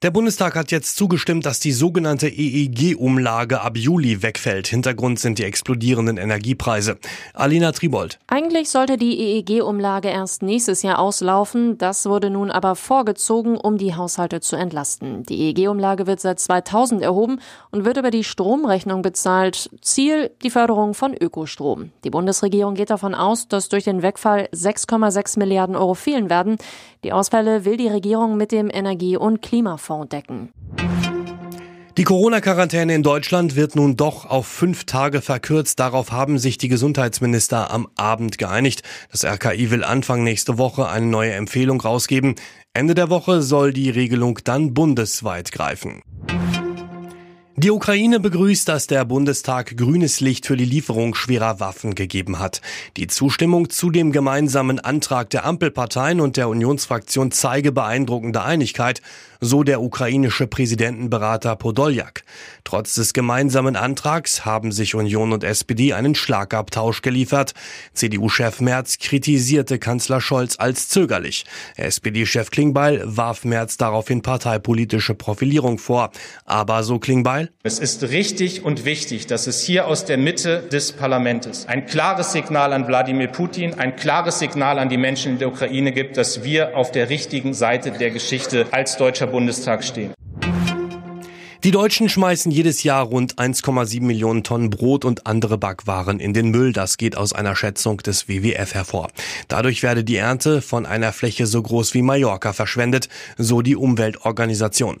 Der Bundestag hat jetzt zugestimmt, dass die sogenannte EEG-Umlage ab Juli wegfällt. Hintergrund sind die explodierenden Energiepreise. Alina Tribold. Eigentlich sollte die EEG-Umlage erst nächstes Jahr auslaufen. Das wurde nun aber vorgezogen, um die Haushalte zu entlasten. Die EEG-Umlage wird seit 2000 erhoben und wird über die Stromrechnung bezahlt. Ziel die Förderung von Ökostrom. Die Bundesregierung geht davon aus, dass durch den Wegfall 6,6 Milliarden Euro fehlen werden. Die Ausfälle will die Regierung mit dem Energie- und Klimafonds Fonds decken. Die Corona-Quarantäne in Deutschland wird nun doch auf fünf Tage verkürzt. Darauf haben sich die Gesundheitsminister am Abend geeinigt. Das RKI will Anfang nächste Woche eine neue Empfehlung rausgeben. Ende der Woche soll die Regelung dann bundesweit greifen. Die Ukraine begrüßt, dass der Bundestag grünes Licht für die Lieferung schwerer Waffen gegeben hat. Die Zustimmung zu dem gemeinsamen Antrag der Ampelparteien und der Unionsfraktion zeige beeindruckende Einigkeit, so der ukrainische Präsidentenberater Podoljak. Trotz des gemeinsamen Antrags haben sich Union und SPD einen Schlagabtausch geliefert. CDU-Chef Merz kritisierte Kanzler Scholz als zögerlich. SPD-Chef Klingbeil warf Merz daraufhin parteipolitische Profilierung vor. Aber so Klingbeil, es ist richtig und wichtig, dass es hier aus der Mitte des Parlaments ein klares Signal an Wladimir Putin, ein klares Signal an die Menschen in der Ukraine gibt, dass wir auf der richtigen Seite der Geschichte als Deutscher Bundestag stehen. Die Deutschen schmeißen jedes Jahr rund 1,7 Millionen Tonnen Brot und andere Backwaren in den Müll. Das geht aus einer Schätzung des WWF hervor. Dadurch werde die Ernte von einer Fläche so groß wie Mallorca verschwendet, so die Umweltorganisation.